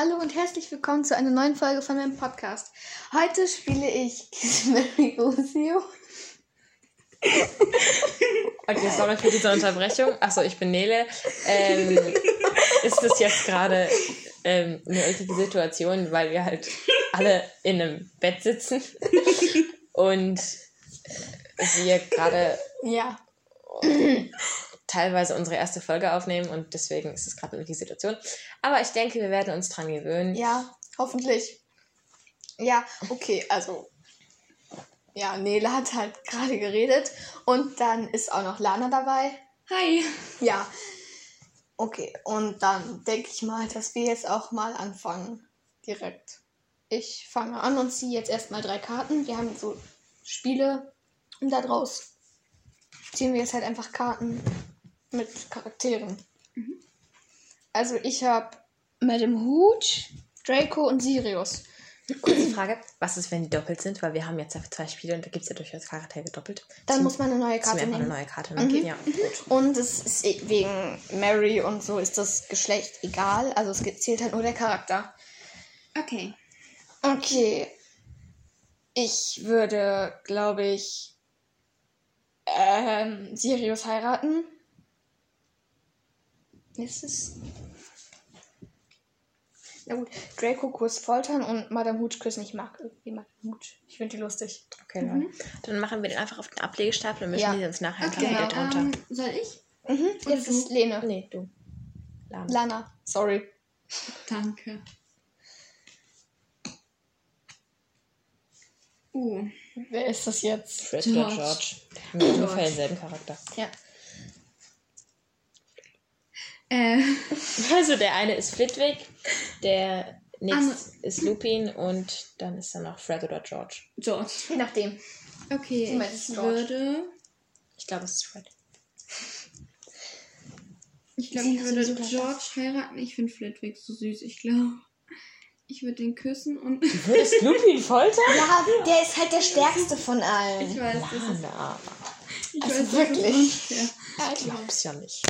Hallo und herzlich willkommen zu einer neuen Folge von meinem Podcast. Heute spiele ich Kiss Mary Lucio. Okay, sorry für diese Unterbrechung. Achso, ich bin Nele. Ähm, ist das jetzt gerade ähm, eine ulkige Situation, weil wir halt alle in einem Bett sitzen und wir gerade Ja. Teilweise unsere erste Folge aufnehmen und deswegen ist es gerade eine ulkige Situation. Aber ich denke, wir werden uns dran gewöhnen. Ja, hoffentlich. Ja, okay, also. Ja, Nele hat halt gerade geredet und dann ist auch noch Lana dabei. Hi. Ja. Okay, und dann denke ich mal, dass wir jetzt auch mal anfangen. Direkt. Ich fange an und ziehe jetzt erstmal drei Karten. Wir haben so Spiele und da draus ziehen wir jetzt halt einfach Karten mit Charakteren. Also ich habe Madame Hooch, Draco und Sirius. Kurze Frage, was ist, wenn die doppelt sind? Weil wir haben jetzt ja zwei Spiele und da gibt es ja durchaus Charaktere doppelt. Dann Ziehen- muss man eine neue Karte wir einfach nehmen. eine neue Karte. Mhm. ja, gut. Und es ist eh- wegen Mary und so ist das Geschlecht egal. Also es zählt halt nur der Charakter. Okay. Okay. Ich würde, glaube ich, ähm, Sirius heiraten. Ist es? Na gut, Draco Kurs foltern und Madame Hooch küssen. Ich mag irgendwie Madame Hooch. Ich finde die lustig. Okay, Leute. Dann machen wir den einfach auf den Ablegestapel und mischen Ja. die uns nachher Okay, okay, drunter. ähm, soll ich? Mhm, jetzt du? ist Lene. Nee, du. Lana. Lana, sorry. Danke. Uh, Wer ist das jetzt? Fred George. George. Wir haben ungefähr George. denselben Charakter. Ja. Äh, Also der eine ist Flitwick, der nächste ist Lupin und dann ist da noch Fred oder George. George. Je nachdem. Okay, ich George. würde, Ich glaube, es ist Fred. ich glaube, ich würde George heiraten. Ich finde Flitwick so süß, ich glaube. Ich würde den küssen und Du würdest Lupin foltern? Ja, der ist halt der stärkste von allen. ich weiß, das ist, Lana. ich Also weiß, das wirklich? Ich glaub's ja nicht.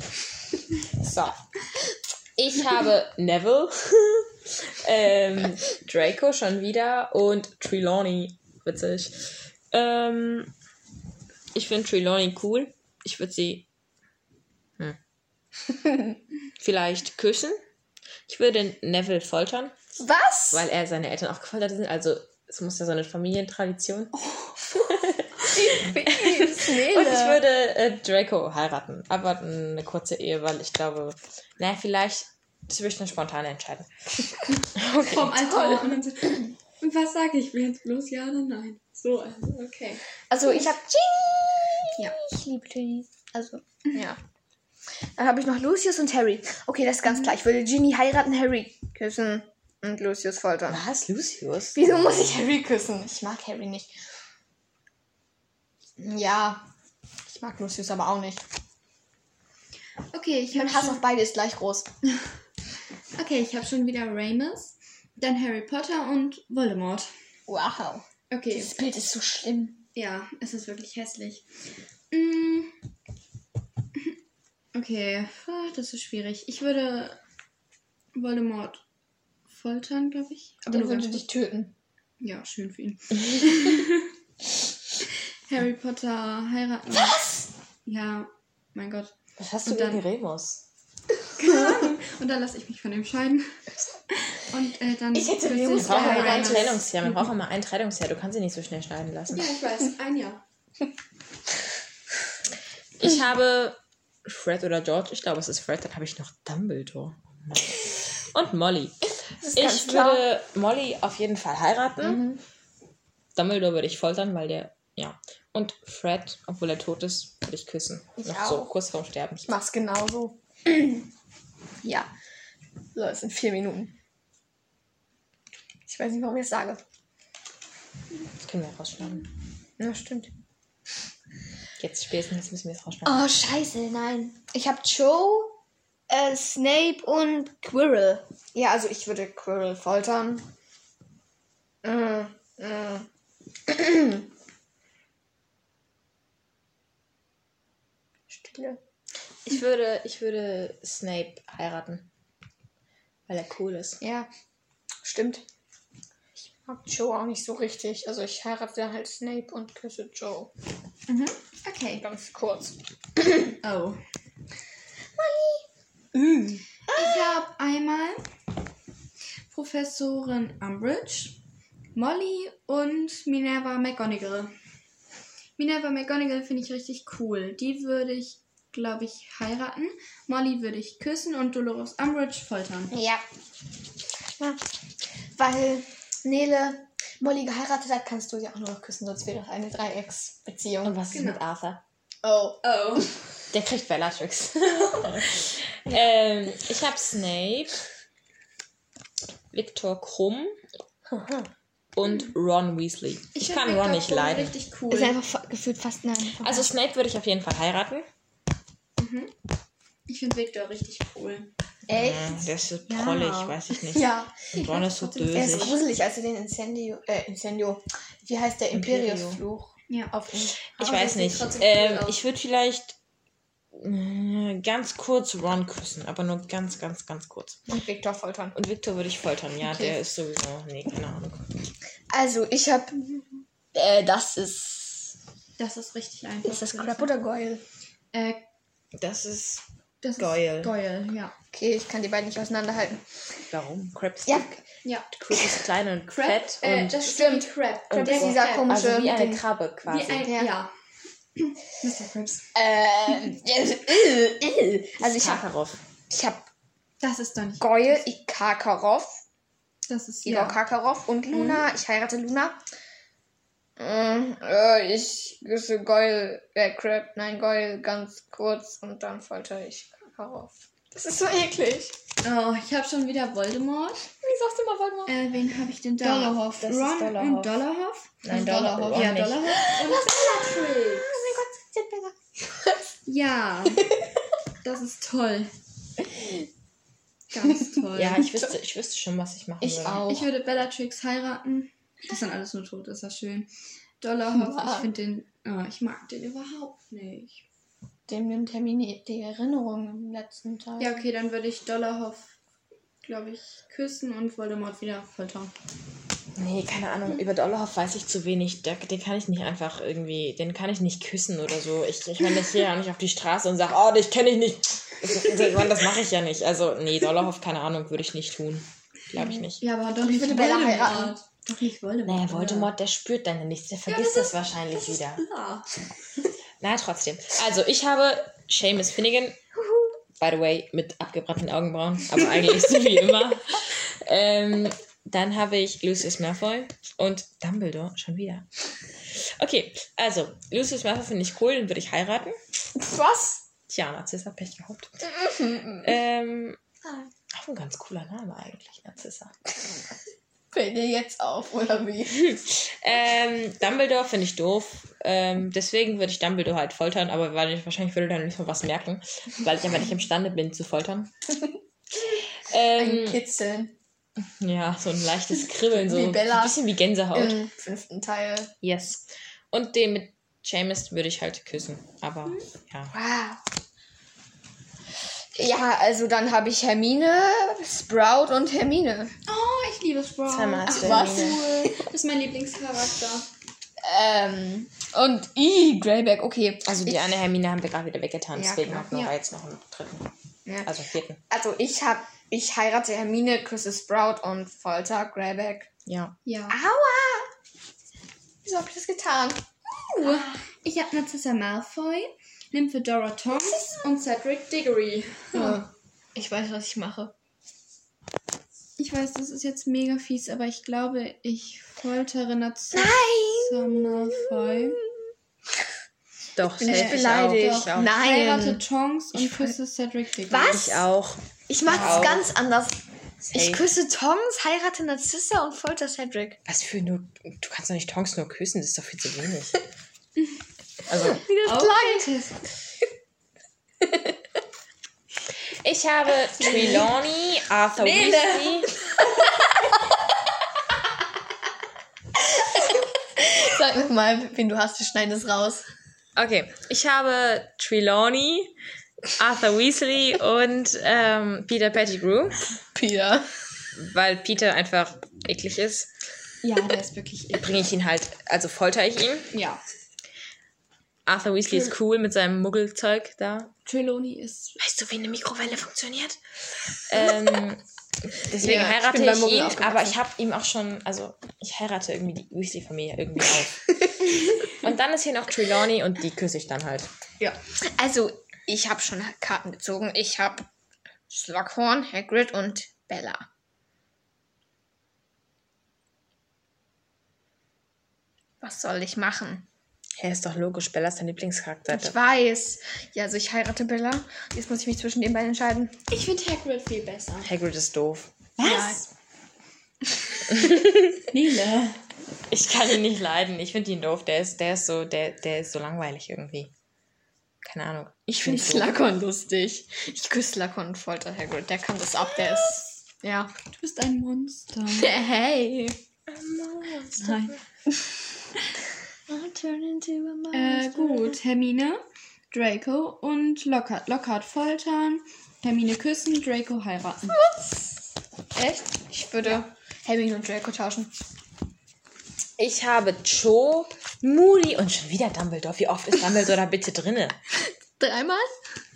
So. Ich habe Neville, ähm, Draco schon wieder und Trelawney. Witzig. Ähm, ich finde Trelawney cool. Ich würde sie hm, vielleicht küssen. Ich würde Neville foltern, Was? weil er seine Eltern auch gefoltert sind. Also es muss ja so eine Familientradition. Und ich würde äh, Draco heiraten. Aber eine kurze Ehe, weil ich glaube, naja, vielleicht zwischen eine spontane Entscheidung. Vom Altar und dann so, und was sage ich? Will jetzt bloß ja oder nein? So, also, okay. Also ich habe Ginny. Ja. Ich liebe Ginny. Also, ja. Dann habe ich noch Lucius und Harry. Okay, das ist ganz klar. Ich würde Ginny heiraten, Harry küssen und Lucius foltern. Was? Lucius? Wieso muss ich Harry küssen? Ich mag Harry nicht. Ja. Ich mag Lucius aber auch nicht. Okay, ich habe Hass schon, auf beide ist gleich groß. okay, ich habe schon wieder Ramus, dann Harry Potter und Voldemort. Wow. Okay, Dieses Bild ist so schlimm. ja, es ist wirklich hässlich. Mm. Okay, ah, das ist schwierig. Ich würde Voldemort foltern, glaube ich. Aber Der würde dich töten. Ja, schön für ihn. Harry Potter heiraten. Was? Ja, mein Gott. Was hast du gegen Remus? Keine Ahnung. Und dann lasse ich mich von ihm scheiden. Und äh, dann. Ich hätte Remus Wir brauchen Ja, mal ein Trennungsjahr. Wir brauchen mal ein Trennungsjahr. Du kannst sie nicht so schnell schneiden lassen. Ja, ich weiß. Ein Jahr. Ich habe Fred oder George. Ich glaube, es ist Fred. Dann habe ich noch Dumbledore. Und Molly. Ich würde Molly auf jeden Fall heiraten. Mhm. Dumbledore würde ich foltern, weil der, ja. Und Fred, obwohl er tot ist, würde ich küssen. Ich Noch so auch. kurz vorm Sterben. Ich mach's genauso. ja. So, es sind vier Minuten. Ich weiß nicht, warum ich es sage. Das können wir rausschneiden. Ja, stimmt. Jetzt spätestens müssen wir es rausschneiden. Oh, scheiße, nein. Ich habe Joe, äh, Snape und Quirrell. Ja, also ich würde Quirrell foltern. Mm, mm. Stille. Ich würde, ich würde Snape heiraten. Weil er cool ist. Ja. Stimmt. Ich mag Joe auch nicht so richtig. Also ich heirate halt Snape und küsse Joe. Mhm. Okay. Ganz kurz. Oh. Ich habe einmal Professorin Umbridge, Molly und Minerva McGonagall. Minerva McGonagall finde ich richtig cool. Die würde ich, glaube ich, heiraten. Molly würde ich küssen und Dolores Umbridge foltern. Ja. ja. Weil Nele Molly geheiratet hat, kannst du sie auch nur noch küssen, sonst wäre das eine Dreiecksbeziehung. Und was ist Genau. mit Arthur? Oh. Oh. Der kriegt Bellatrix. ähm, ich habe Snape, Viktor Krumm und Ron Weasley. Ich, find kann Ron nicht leiden. richtig cool. Ist einfach fa- gefühlt fast nein. Also Snape würde ich auf jeden Fall heiraten. Ich finde Victor richtig cool. echt? Ja, der ist so Ja. trollig, weiß ich nicht. Ja. Und Ron ist so trotzdem- Er ist dösig. gruselig, als er den Incendio, äh, Incendio, wie heißt der. Imperius-Fluch Ja. auf ihn. Ich Aber weiß nicht. cool Ähm, aus. ich würde vielleicht äh, ganz kurz Ron küssen, aber nur ganz, ganz, ganz kurz. Und Victor foltern. Und Victor würde ich foltern, ja, Okay. der ist sowieso. Nee, keine Ahnung. Also, ich hab. Äh, das ist. Das ist richtig einfach. Ist das Crap oder Goyle? Äh, Das ist. das Goyle. ist Goyle, ja. Okay, ich kann die beiden nicht auseinanderhalten. Warum? Krebs. Ja, Ja. Krebs ist klein und Crab, fett äh, und das stimmt. Crab. Und Crab ist dieser Crab. komische- also wie eine. Krabbe quasi. Wie ein, Ja. ja. Mr. Krabs. äh, also ich hab, Karkaroff. ich hab Das ist doch nicht. Goyle, ich Karkaroff, Das ist Igor ja. Karkaroff und Luna. Ich heirate Luna. Mm, äh, ich küsse Goyle, äh, Crab, nein, Goyle ganz kurz und dann folter ich Karkaroff. Das ist so eklig. Oh, ich habe schon wieder Voldemort. Wie sagst du mal Voldemort? Äh, wen habe ich denn da? Dollarhoff, das ist Ron Dollarhoff. und Dollarhoff. Nein, Dollarhoff. Dollarhoff. ja. Dollarhoff. Und Bellatrix. Oh mein Gott, sie hat besser. Ja. Das ist toll. Ganz toll. Ja, ich wüsste, ich wüsste schon, was ich machen Ich würde. auch. Ich würde Bellatrix heiraten. Das sind alles nur tot, ist das schön. Dollarhoff, Ja. ich finde den. Oh, ich mag den überhaupt nicht. Dem nimmt Hermine die Erinnerung im letzten Teil. Ja, okay, dann würde ich Dollarhoff, glaube ich, küssen und Voldemort wieder foltern. Nee, keine Ahnung. Über Dollarhoff weiß ich zu wenig. Der, den kann ich nicht einfach irgendwie, den kann ich nicht küssen oder so. Ich, ich meine, ich gehe ja nicht auf die Straße und sage, oh, dich kenne ich nicht. Das, ich meine, das mache ich ja nicht. Also, nee, Dollarhoff, keine Ahnung, würde ich nicht tun. Glaube ich nicht. Ja, aber doch nicht würde Bella heiraten. Doch nicht Voldemort. Naja, Voldemort, der spürt deine nichts. Der vergisst das, wahrscheinlich das wieder. Ist klar. Na, trotzdem. Also, ich habe Seamus Finnegan. By the way, mit abgebrannten Augenbrauen. Aber eigentlich so wie immer. Ähm, dann habe ich Lucius Malfoy und Dumbledore schon wieder. Okay, also, Lucius Malfoy finde ich cool, den würde ich heiraten. Was? Tja, Narzissa, Pech gehabt. ähm, auch ein ganz cooler Name eigentlich, Narzissa. Fällt dir jetzt auf, oder wie? Ähm, Dumbledore finde ich doof. Ähm, deswegen würde ich Dumbledore halt foltern, aber wahrscheinlich würde dann nicht mal was merken, weil ich einfach nicht imstande bin zu foltern. Ein ähm, Kitzeln ja, so ein leichtes Kribbeln, so Wie Bella. ein bisschen wie Gänsehaut. im fünften Teil. Yes. Und den mit Seamus würde ich halt küssen. Aber ja. Wow. Ja, also dann habe ich Hermine, Sprout und Hermine. Oh, ich liebe Sprout. Zweimal hast du was? Hermine. Das ist mein Lieblingscharakter. Ähm, und I, Greyback, okay. Also die ich, eine Hermine haben wir gerade wieder weggetan, Ja, deswegen klar. hatten wir Ja. jetzt noch einen dritten. Ja. Also vierten. Also ich hab, ich heirate Hermine, küsse Sprout und Folter Greyback. Ja. Ja. Aua! Wieso hab ich das getan? Uh, ich habe Narcissa Malfoy, Nymphedora Tonks und Cedric Diggory. Ja. Ich weiß, was ich mache. Ich weiß, das ist jetzt mega fies, aber ich glaube, ich foltere Narcissa Malfoy. Doch, bin safe, beleidigt. Ich auch. Doch, Nein. heirate Tonks und Ich küsse Cedric Diggory. Was? Ich auch. Ich mach's ganz anders. Ich Safe. küsse Tongs, heirate Narcissa und folter Cedric. Was für nur. Du kannst doch nicht Tonks nur küssen, das ist doch viel zu wenig. also, Wie das klang. ich habe Trelawney, Arthur Nele. Weasley. Sag mir mal, wen du hast, wir schneiden das raus. Okay, ich habe Trelawney, Arthur Weasley und ähm, Peter Pettigrew. Peter. weil Peter einfach eklig ist, Ja, der ist wirklich eklig. bringe ich ihn halt, also folter ich ihn. Ja. Arthur Weasley ist cool mit seinem Muggelzeug da. Trelawney ist. Weißt du, wie eine Mikrowelle funktioniert? ähm, deswegen Ja, ich heirate ich, Muggel ihn, aber ich habe ihm auch schon, also ich heirate irgendwie die Weasley-Familie irgendwie auf. und dann ist hier noch Trelawney und die küsse ich dann halt. Ja. Also, ich habe schon Karten gezogen. Ich habe Slughorn, Hagrid und Bella. Was soll ich machen? Ja, ist doch logisch, Bella ist dein Lieblingscharakter. Ich weiß. Ja, also ich heirate Bella. Jetzt muss ich mich zwischen den beiden entscheiden. Ich finde Hagrid viel besser. Hagrid ist doof. Was? Nele. Ich kann ihn nicht leiden. Ich finde ihn doof. Der ist, der ist so, der, der ist so langweilig irgendwie. Keine Ahnung. Ich finde. Slughorn lustig. Ich küsse Slughorn und folter Hagrid. Der kann das ab. Der ist... Ja. Du bist ein Monster. Hey. Nein. I'll turn into a Äh, gut. Hermine, Draco und Lockhart. Lockhart foltern, Hermine küssen, Draco heiraten. Echt? Ich würde Hermine und Draco tauschen. Ich habe Cho, Moody und schon wieder Dumbledore. Wie oft ist Dumbledore da bitte drinne? Dreimal?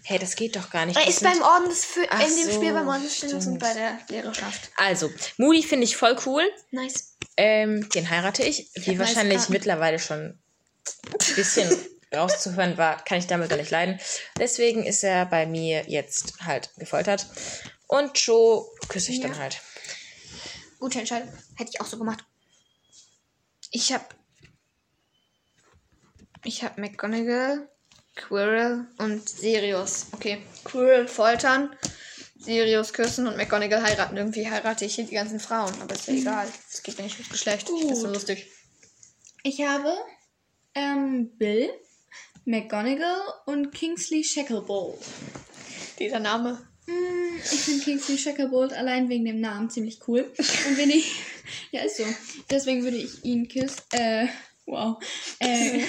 Hey, das geht doch gar nicht. Er ist sind- beim Orden des Fü Ach in dem so, Spiel beim Orden des Phönix und bei der Lehrerschaft. Also, Moody finde ich voll cool. Nice. Ähm, den heirate ich. Wie hab wahrscheinlich nice mittlerweile schon ein bisschen rauszuhören war, kann ich damit gar nicht leiden. Deswegen ist er bei mir jetzt halt gefoltert. Und Cho küsse ich dann Ja. halt. Gute Entscheidung. Hätte ich auch so gemacht. Ich hab. Ich hab McGonagall, Quirrell und Sirius. Okay. Quirrell foltern, Sirius küssen und McGonagall heiraten. Irgendwie heirate ich hier die ganzen Frauen, aber ist ja egal. Es geht mir nicht ums Geschlecht. Ich find's so Gut. lustig. Ich habe ähm, Bill, McGonagall und Kingsley Shacklebolt. Dieser Name. Mm, Ich finde Kingsley Shacklebolt allein wegen dem Namen ziemlich cool. Und wenn ich. Ja, ist so. Deswegen würde ich ihn küssen. Äh, wow. Äh,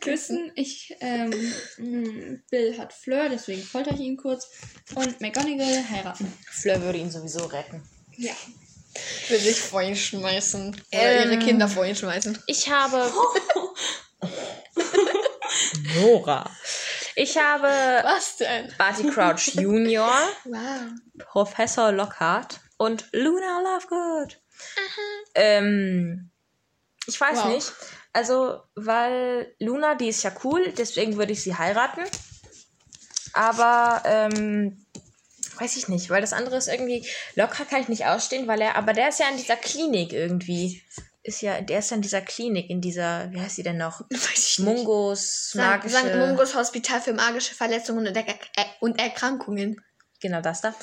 küssen. Ich, ähm, mm, Bill hat Fleur, deswegen folter ich ihn kurz. Und McGonagall heiraten. Fleur würde ihn sowieso retten. Ja. Will sich vor ihn schmeißen. Oder Ähm. ihre Kinder vor ihn schmeißen. Ich habe. Nora. Ich habe Was denn? Barty Crouch Junior, Wow. Professor Lockhart und Luna Lovegood. Ähm, ich weiß Wow. nicht. Also, weil Luna, die ist ja cool, deswegen würde ich sie heiraten. Aber, ähm, weiß ich nicht, weil das andere ist irgendwie, Lockhart kann ich nicht ausstehen, weil er, aber der ist ja in dieser Klinik irgendwie. Ist ja, der ist ja in dieser Klinik, in dieser, wie heißt sie denn noch? Weiß ich nicht. Mungos, St. magische. St. Mungos Hospital für magische Verletzungen und, er und Erkrankungen. Genau das da.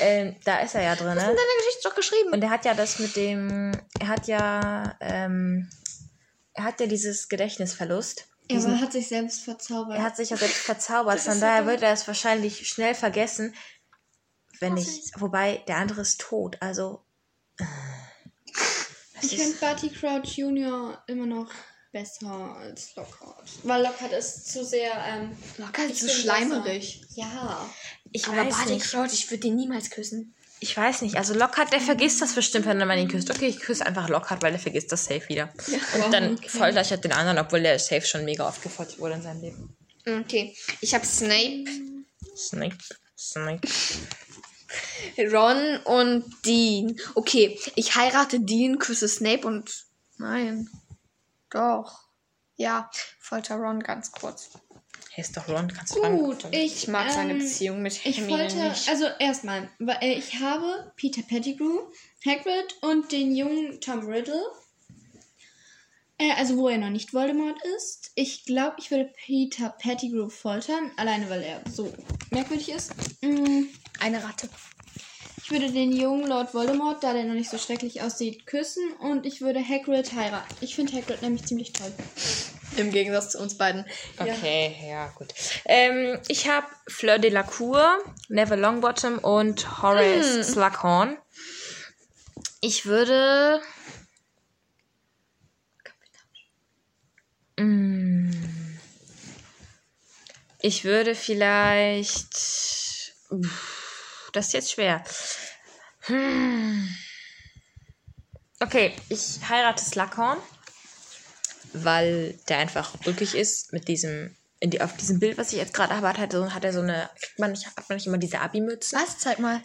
Ähm, da ist er ja drin. In Ne? deiner Geschichte doch geschrieben. Und er hat ja das mit dem, er hat ja, ähm, er hat ja dieses Gedächtnisverlust. Ja, aber er hat sich selbst verzaubert. er hat sich ja selbst verzaubert, Das von ist daher wird er es wahrscheinlich schnell vergessen, wenn ich, wobei der andere ist tot, also. Ich ist- finde Barty Crouch Junior immer noch besser als Lockhart. Weil Lockhart ist zu sehr, ähm, Locker Ich so bin schleimerig. ja. ich Aber weiß Barty nicht. Crouch, ich würde den niemals küssen. Ich weiß nicht. Also Lockhart, der vergisst das bestimmt, wenn man ihn küsst. Okay, ich küsse einfach Lockhart, weil der vergisst das safe wieder. Und Wow, dann okay. folter ich halt den anderen, obwohl der safe schon mega oft gefoltert wurde in seinem Leben. Okay. Ich habe Snape, Snape, Snape. Ron und Dean. Okay, ich heirate Dean, küsse Snape und. Nein. Doch. Ja, folter Ron ganz kurz. Hey, ist doch Ron, kannst du Gut, ich, Ich mag seine ähm, Beziehung mit Ich Hermine wollte, nicht. also erstmal, weil, ich habe Peter Pettigrew, Hagrid und den jungen Tom Riddle. Äh, also wo er noch nicht Voldemort ist. Ich glaube, ich würde Peter Pettigrew foltern, alleine weil er so merkwürdig ist. Mm, Eine Ratte. Ich würde den jungen Lord Voldemort, da der noch nicht so schrecklich aussieht, küssen und ich würde Hagrid heiraten. Ich finde Hagrid nämlich ziemlich toll. Im Gegensatz zu uns beiden. Okay, ja, gut. Ähm, ich habe Fleur de la Cour, Neville Longbottom und Horace Slughorn. Ich würde. Ich würde vielleicht. Das ist jetzt schwer. Okay, ich heirate Slughorn, weil der einfach ulkig ist mit diesem, die, auf diesem Bild, was ich jetzt gerade habe, hat, hat er so eine, kriegt man nicht, hat man nicht immer diese Abi-Mütze? Was? Zeig mal.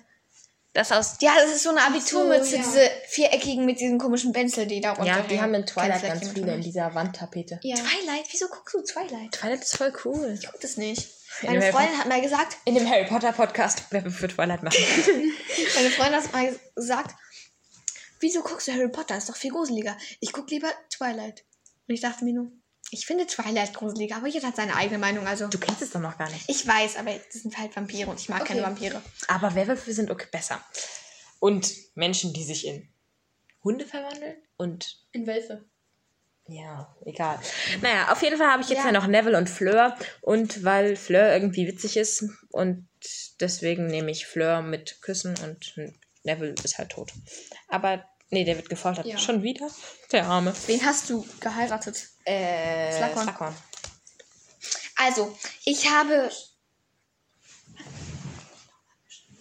Das aus, Ja, das ist so eine Abiturmütze, so, ja. diese viereckigen mit diesen komischen Benzel, die da runter ja, die haben in Twilight Kein ganz viele in dieser Wandtapete. Ja. Twilight? Wieso guckst du Twilight? Twilight ist voll cool. Ich guck das nicht. In Meine Freundin hat mal gesagt, In dem Harry Potter Podcast, wer wir für Twilight machen. meine Freundin hat mal gesagt, wieso guckst du Harry Potter? Ist doch viel gruseliger. Ich guck lieber Twilight. Und ich dachte mir nur, ich finde Twilight gruseliger, aber jeder hat seine eigene Meinung. Also Du kennst es doch noch gar nicht. ich weiß, aber das sind halt Vampire und ich mag keine Okay. Vampire. Aber Werwölfe sind okay besser. Und Menschen, die sich in Hunde verwandeln und In Wölfe. Ja, egal. Naja, auf jeden Fall habe ich jetzt ja. Ja. noch Neville und Fleur. Und weil Fleur irgendwie witzig ist und deswegen nehme ich Fleur mit Küssen und Neville ist halt tot. Aber, nee, der wird gefoltert. Ja. Schon wieder? Der Arme. Wen hast du geheiratet? Äh, Slughorn. Slughorn. Also, ich habe.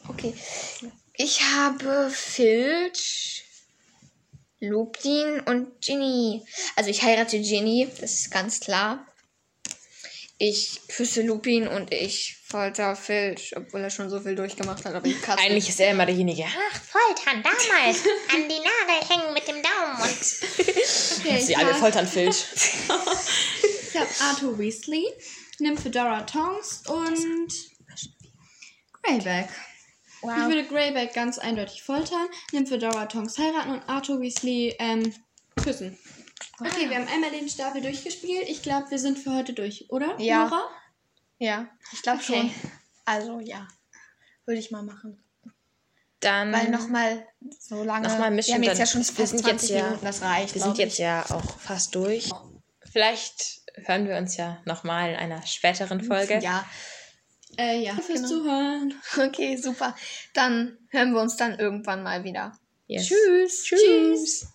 Okay. Ich habe Filch, Lupin und Ginny. Also, ich heirate Ginny, das ist ganz klar. Ich küsse Lupin und ich folter Filch, obwohl er schon so viel durchgemacht hat, aber ich katze. Eigentlich ist er immer derjenige. Ach, foltern, damals. An die Nadel hängen mit dem Daumen und Okay, Sie ich alle habe foltern Filch. ich hab Arthur Weasley, Nymphedora Tonks und Greyback. Ich würde Greyback ganz eindeutig foltern, Nymphedora Tonks heiraten und Arthur Weasley ähm, küssen. Okay, wir haben einmal den Stapel durchgespielt. Ich glaube, wir sind für heute durch, oder? Ja. Nora? Ja, ich glaube Okay. schon. Also, ja. Würde ich mal machen. Dann. Weil nochmal so lange. Nochmal mischen, wir haben jetzt dann- ja schon wir fast sind 20 jetzt ja- Minuten, das reicht. wir sind jetzt ja auch fast durch. Vielleicht hören wir uns ja nochmal in einer späteren ich. Folge. Ja, Äh, ja. Fürs Genau. Zuhören. okay, super. Dann hören wir uns dann irgendwann mal wieder. Yes. Tschüss. Tschüss.